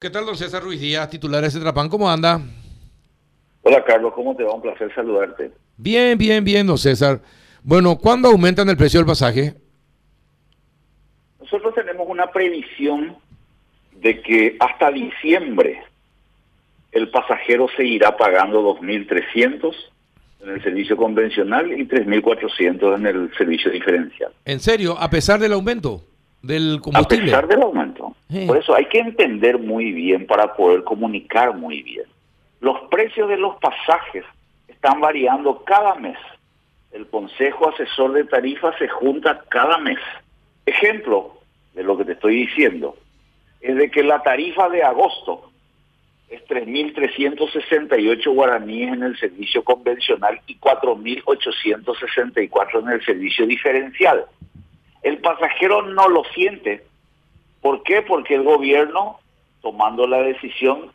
¿Qué tal, don César Ruiz Díaz, titular de Cetrapan? ¿Cómo anda? Hola, Carlos, ¿cómo te va? Un placer saludarte. Bien, bien, bien, don César. Bueno, ¿cuándo aumentan el precio del pasaje? Nosotros tenemos una previsión de que hasta diciembre el pasajero seguirá pagando 2.300 en el servicio convencional y 3.400 en el servicio diferencial. ¿En serio? ¿A pesar del aumento del combustible? A pesar del aumento. Por eso hay que entender muy bien para poder comunicar muy bien. Los precios de los pasajes están variando cada mes. El Consejo Asesor de Tarifas se junta cada mes. Ejemplo de lo que te estoy diciendo es de que la tarifa de agosto es 3.368 guaraníes en el servicio convencional y 4.864 en el servicio diferencial. El pasajero no lo siente ¿Por qué? Porque el gobierno, tomando la decisión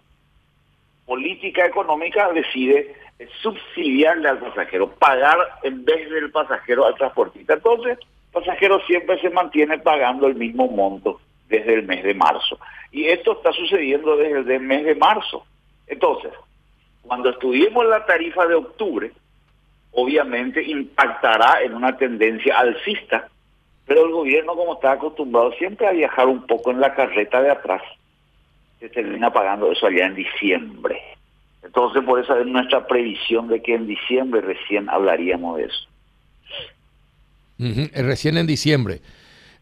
política económica, decide subsidiarle al pasajero, pagar en vez del pasajero al transportista. Entonces, el pasajero siempre se mantiene pagando el mismo monto desde el mes de marzo. Y esto está sucediendo desde el mes de marzo. Entonces, cuando estudiemos la tarifa de octubre, obviamente impactará en una tendencia alcista pero el gobierno, como está acostumbrado siempre a viajar un poco en la carreta de atrás, se termina pagando eso allá en diciembre. Entonces, por eso es nuestra previsión de que en diciembre recién hablaríamos de eso. recién en diciembre.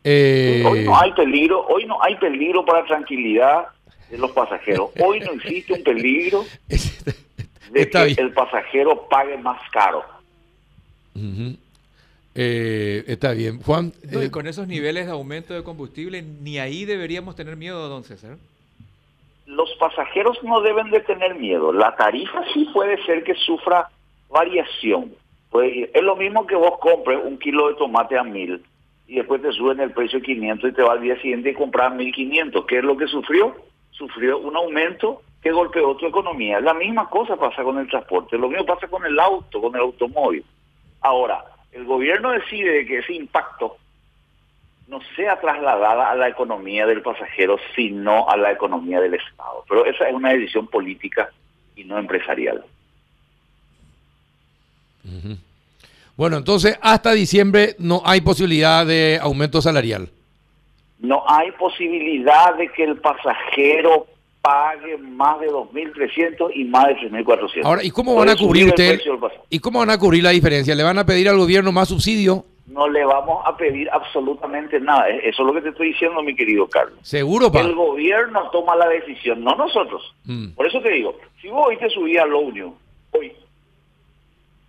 Eh, hoy no hay peligro, hoy no hay peligro para tranquilidad de los pasajeros. Hoy no existe un peligro de que el pasajero pague más caro. Eh, está bien. Juan. Eh, con esos niveles de aumento de combustible, ni ahí deberíamos tener miedo, don César. Los pasajeros no deben de tener miedo. La tarifa sí puede ser que sufra variación. Pues, es lo mismo que vos compres un kilo de tomate a mil y después te suben el precio a 500 y te va al día siguiente y compras 1500. ¿Qué es lo que sufrió? Sufrió un aumento que golpeó tu economía. La misma cosa pasa con el transporte. Lo mismo pasa con el auto, con el automóvil. Ahora, el gobierno decide que ese impacto no sea trasladada a la economía del pasajero, sino a la economía del Estado. Pero esa es una decisión política y no empresarial. Bueno, entonces hasta diciembre no hay posibilidad de aumento salarial. No hay posibilidad de que el pasajero pague más de 2.300 y más de 3.400. Ahora, ¿y cómo van a cubrir usted? ¿Y cómo van a cubrir la diferencia? ¿Le van a pedir al gobierno más subsidio? No le vamos a pedir absolutamente nada. E-, eso es lo que te estoy diciendo, mi querido Carlos. Seguro, pa. El gobierno toma la decisión, no nosotros. Mm. Por eso te digo, si vos hoy te subías al Union, hoy,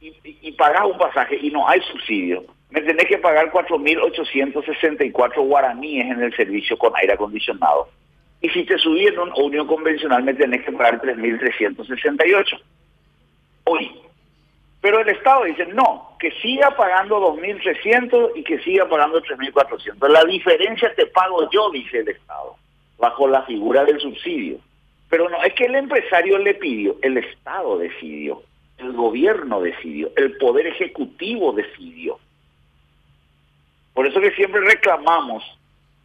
y, y, y pagás un pasaje y no hay subsidio, me tenés que pagar 4.864 guaraníes en el servicio con aire acondicionado y si te subieron a unión convencional me tenés que pagar 3.368. Hoy. Pero el Estado dice, no, que siga pagando 2.300 y que siga pagando 3.400. La diferencia te pago yo, dice el Estado, bajo la figura del subsidio. Pero no, es que el empresario le pidió, el Estado decidió, el gobierno decidió, el Poder Ejecutivo decidió. Por eso que siempre reclamamos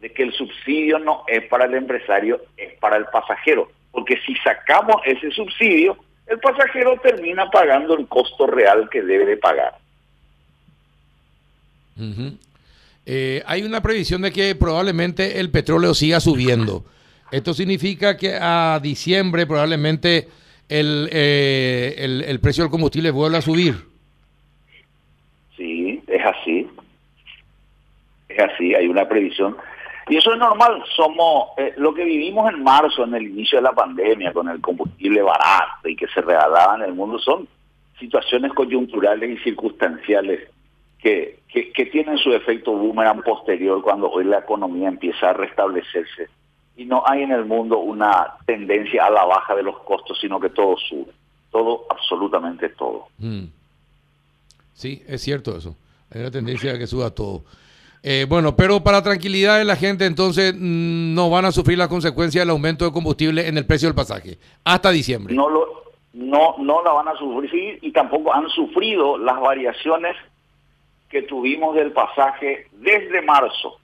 de que el subsidio no es para el empresario, es para el pasajero. Porque si sacamos ese subsidio, el pasajero termina pagando el costo real que debe de pagar. Eh, hay una previsión de que probablemente el petróleo siga subiendo. Esto significa que a diciembre probablemente el, eh, el, el precio del combustible vuelva a subir. Sí, es así. Es así, hay una previsión y eso es normal, somos eh, lo que vivimos en marzo, en el inicio de la pandemia, con el combustible barato y que se regalaba en el mundo, son situaciones coyunturales y circunstanciales que, que, tienen su efecto boomerang posterior cuando hoy la economía empieza a restablecerse. Y no hay en el mundo una tendencia a la baja de los costos, sino que todo sube. Todo, absolutamente todo. Mm. Sí, es cierto eso. Hay una tendencia a que suba todo. Eh, bueno, pero para tranquilidad de la gente, entonces mm, no van a sufrir las consecuencias del aumento de combustible en el precio del pasaje hasta diciembre. No lo, no, no la van a sufrir y tampoco han sufrido las variaciones que tuvimos del pasaje desde marzo.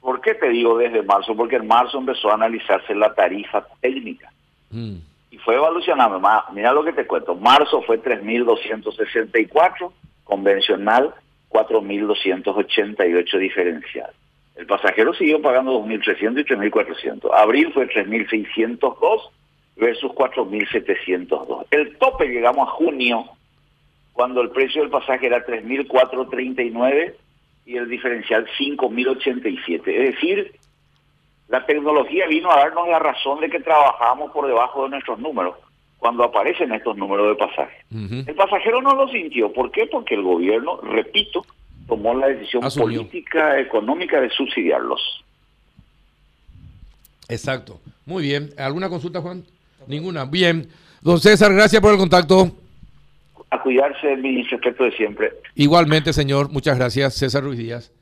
¿Por qué te digo desde marzo? Porque en marzo empezó a analizarse la tarifa técnica. Mm. Y fue evolucionando. Mira lo que te cuento. Marzo fue 3.264, convencional 4.288 diferencial. El pasajero siguió pagando 2.300 y 3.400. Abril fue 3.602 versus 4.702. El tope llegamos a junio, cuando el precio del pasaje era 3.439 y el diferencial 5.087. Es decir, la tecnología vino a darnos la razón de que trabajamos por debajo de nuestros números cuando aparecen estos números de pasaje. El pasajero no lo sintió. ¿Por qué? Porque el gobierno, repito, tomó la decisión política, económica de subsidiarlos. Exacto. Muy bien. ¿Alguna consulta, Juan? Ninguna. Bien. Don César, gracias por el contacto. A cuidarse, mi respeto de siempre. Igualmente, señor. Muchas gracias, César Ruiz Díaz.